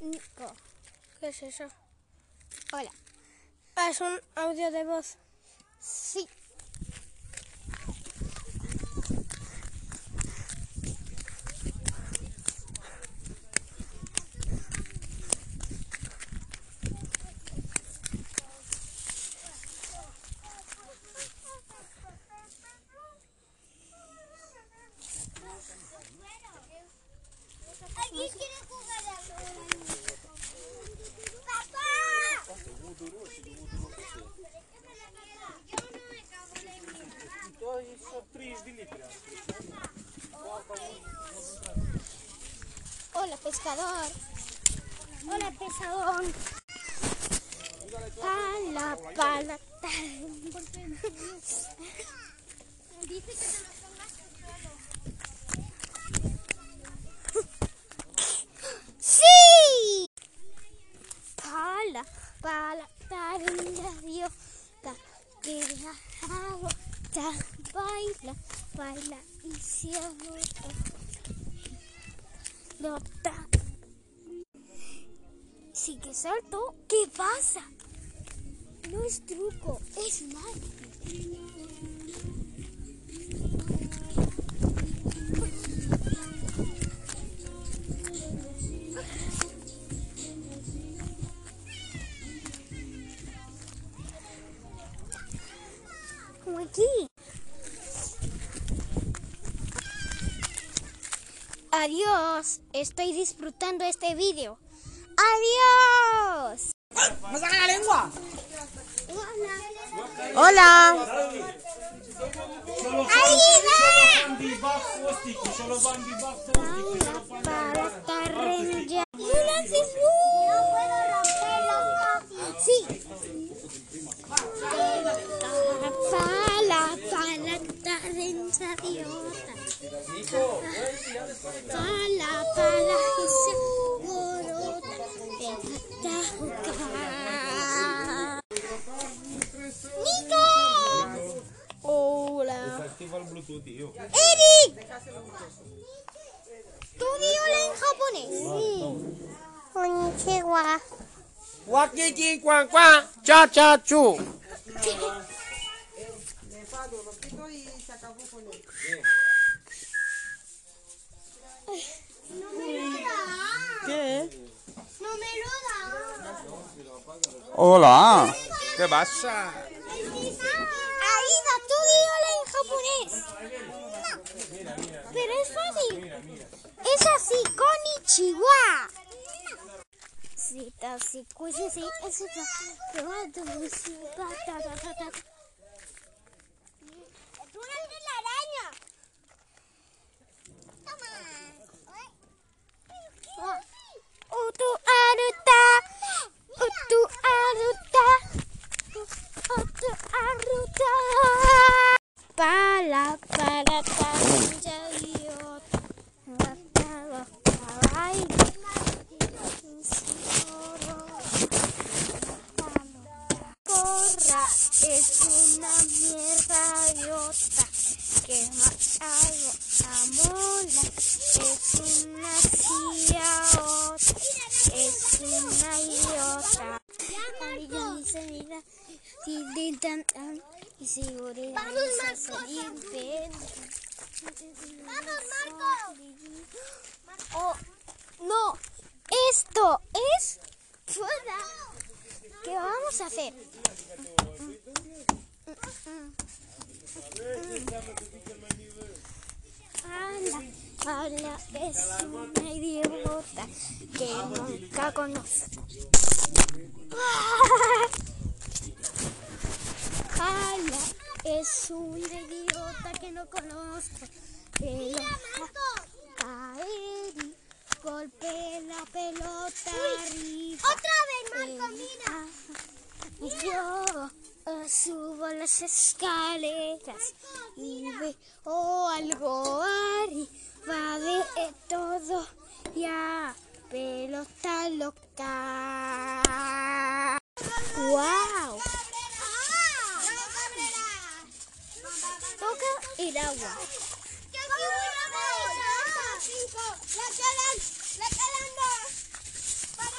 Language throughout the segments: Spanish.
Nico. ¿Qué es eso? Hola. ¿Es un audio de voz? Sí. ¿Alguien quiere jugar a ¡Papá! Hola, pescador. Hola. Pala, pala. Dice que te lo es es magia. Como aquí. Adiós, estoy disfrutando este vídeo. Adiós. ¡Me saca la lengua! Hola. Bluetooth, tío. ¡Eric! ¿Tú di hola en japonés? Sí. Konnichiwa. Wakiki cuan cuan, cha cha chu. ¿Qué? No me lo da. Hola. ¿Qué pasa? Aida, tú di hola en japonés. No. Pero es Es así, konnichiwa. Sí, así, cuisi, sí, es esa. Tomando es una mierda idiota que más algo amola es una idiota es una idiota mira tin, tin, tan, tan, y seguridad Vamos, bien. Vamos, Marco. Oh, no, esto es fuera. ¿Qué vamos a hacer? Ala, ala, es una idiota que nunca conozco. Ala, es una idiota que no conozco. Que caer y golpea la pelota arriba. Otra vez, Marco, mira. Yo eh, subo las escaleras y veo algo arriba de todo. Ya, pelota loca. ¡Wow! Toca el agua. Le quedan, le quedan dos. Para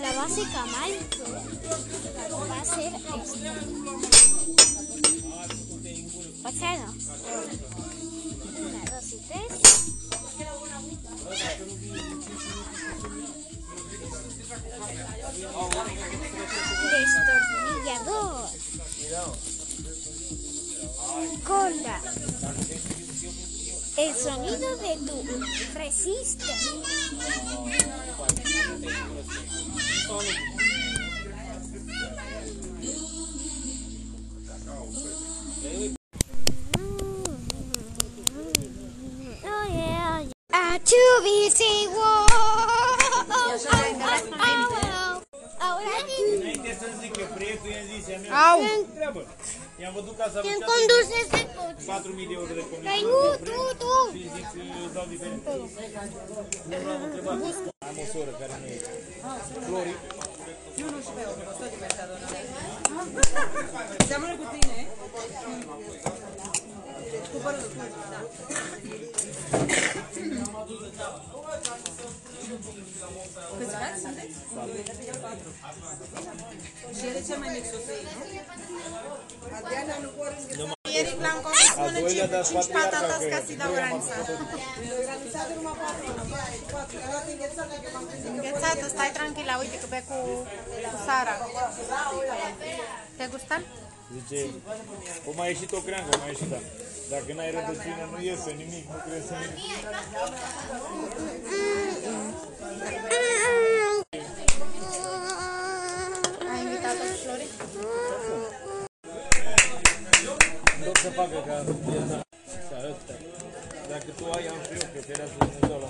La base Kamal va a ser esta. Una, dos y tres. Destornillador. Cola. El sonido de tu resiste. Oh yeah. A two busy war. Ahora Înainte să zic că prietul i-a zis, i-am Au. treabă. I-am văzut ca să ¿Quién aducească conduce este coche? 4.000 de euro de Păi comisie. nu, tu, tu. Și zic, îți dau diferit. Nu l-am întrebat. Am o soră care nu e. Flori. Seamănă cu tine? Cu părul cu da. Câți frați sunteți? Și el e cel mai mic soțul nu? Eric l-am convins Al doilea, dar 5 patriarca, patatas că ca să-i dau greu am granița. Înghețată, stai tranquila, uite că be cu, cu Sara. Te gustan? Zice, o mai ieșit o creangă, o mai ieșit, da. Dacă n-ai rădăcină, nu iese nimic, nu crezi nimic. Facă ca să. Dacă tu ai, am și eu, că ferească Dumnezeu la.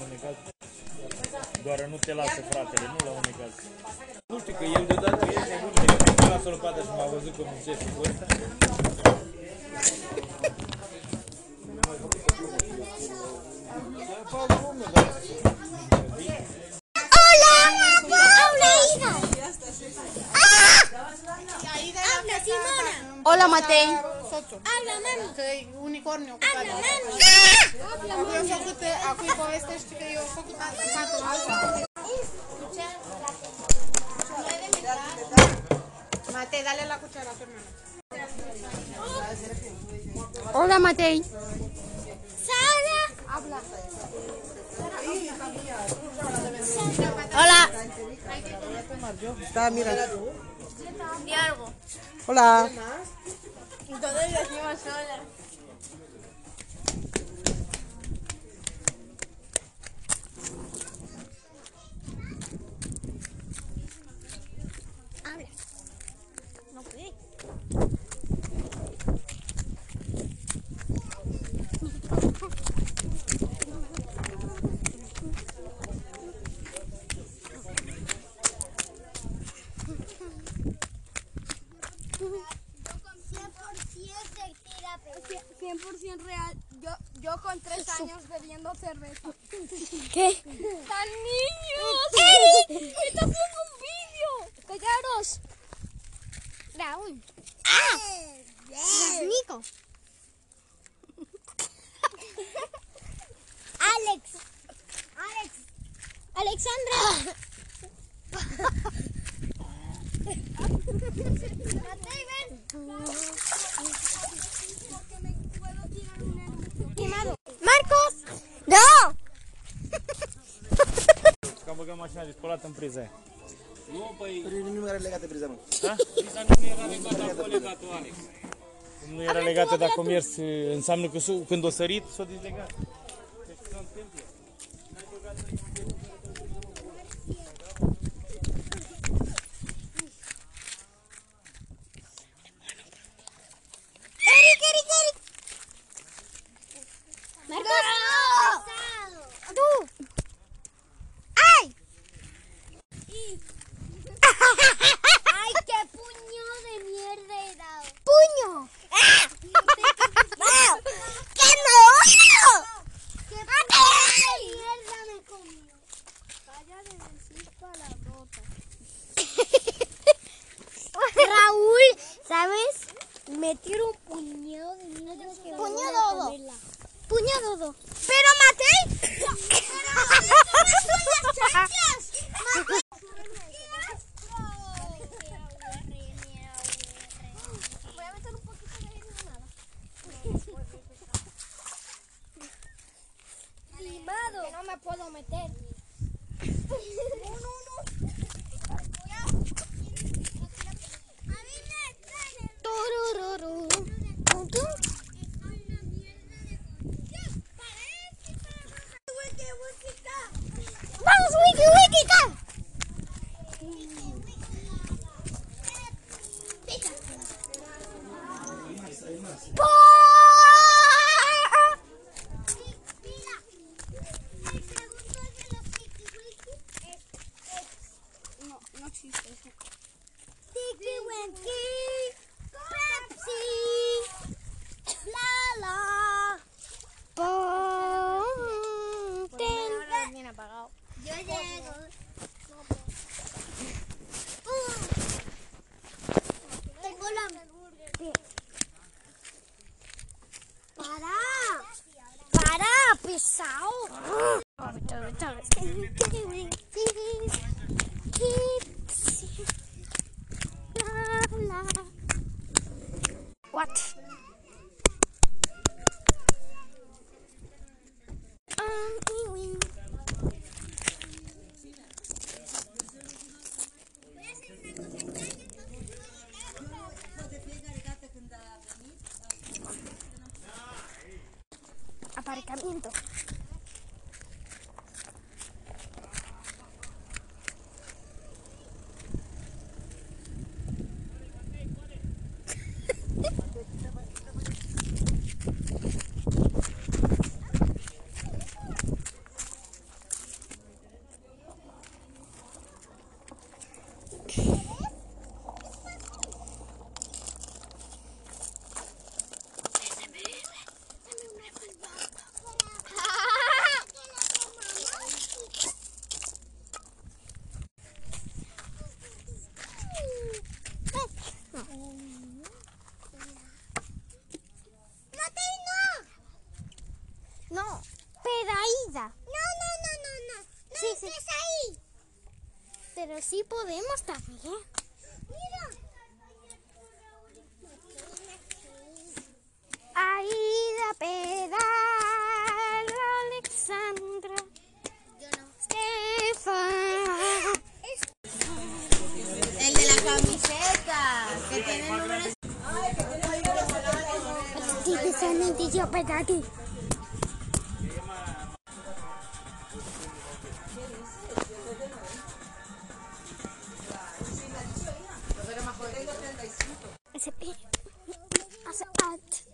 Doar nu te lasă fratele, nu la. Nu știu că el deodată e nebun, de lasă o lopată și m-a văzut că muncește cu ăsta. Hola, habla Habla mami. Că e unicorniu cu Habla mami. Acum eu făcut, acum îi povestești că eu făcut satul asta. Matei, dale la cuchara a tu hermano. Hola, Matei. Sara. Habla. Hola. Está, mira. Di algo. Hola. Entonces decimos sola. Habla. No puede. Cien- 100% real. Yo, yo con tres años bebiendo cerveza. ¿Qué? ¡Tan niños! ¡Eric! ¡Está haciendo un vídeo! ¡Callaros! Raúl. ¡Ah! Nico. Alex. Alex. Alexandra. Marcos. No. Că am băgat mașina de spălat în priza aia. Nu, păi... Nu era legată priza, mă. Da? Priza nu era legată, a legat-o Alex. Cum nu era legată dacă a mers, înseamnă că s-o- când o sărit, s-o dezlegat. Eric, Eric, Eric. Marcos. Tú. Dudu. Pero matei Tiki Winky, Pepsi, la la. Apagado. Yo llego. Tengo la. Para. Para, pesado. sí podemos también. Mira. Aida pedal, Alexandra. Yo no. El de la camiseta, que tiene el número Ti, ti, yo pedati. It's a bit. It's a.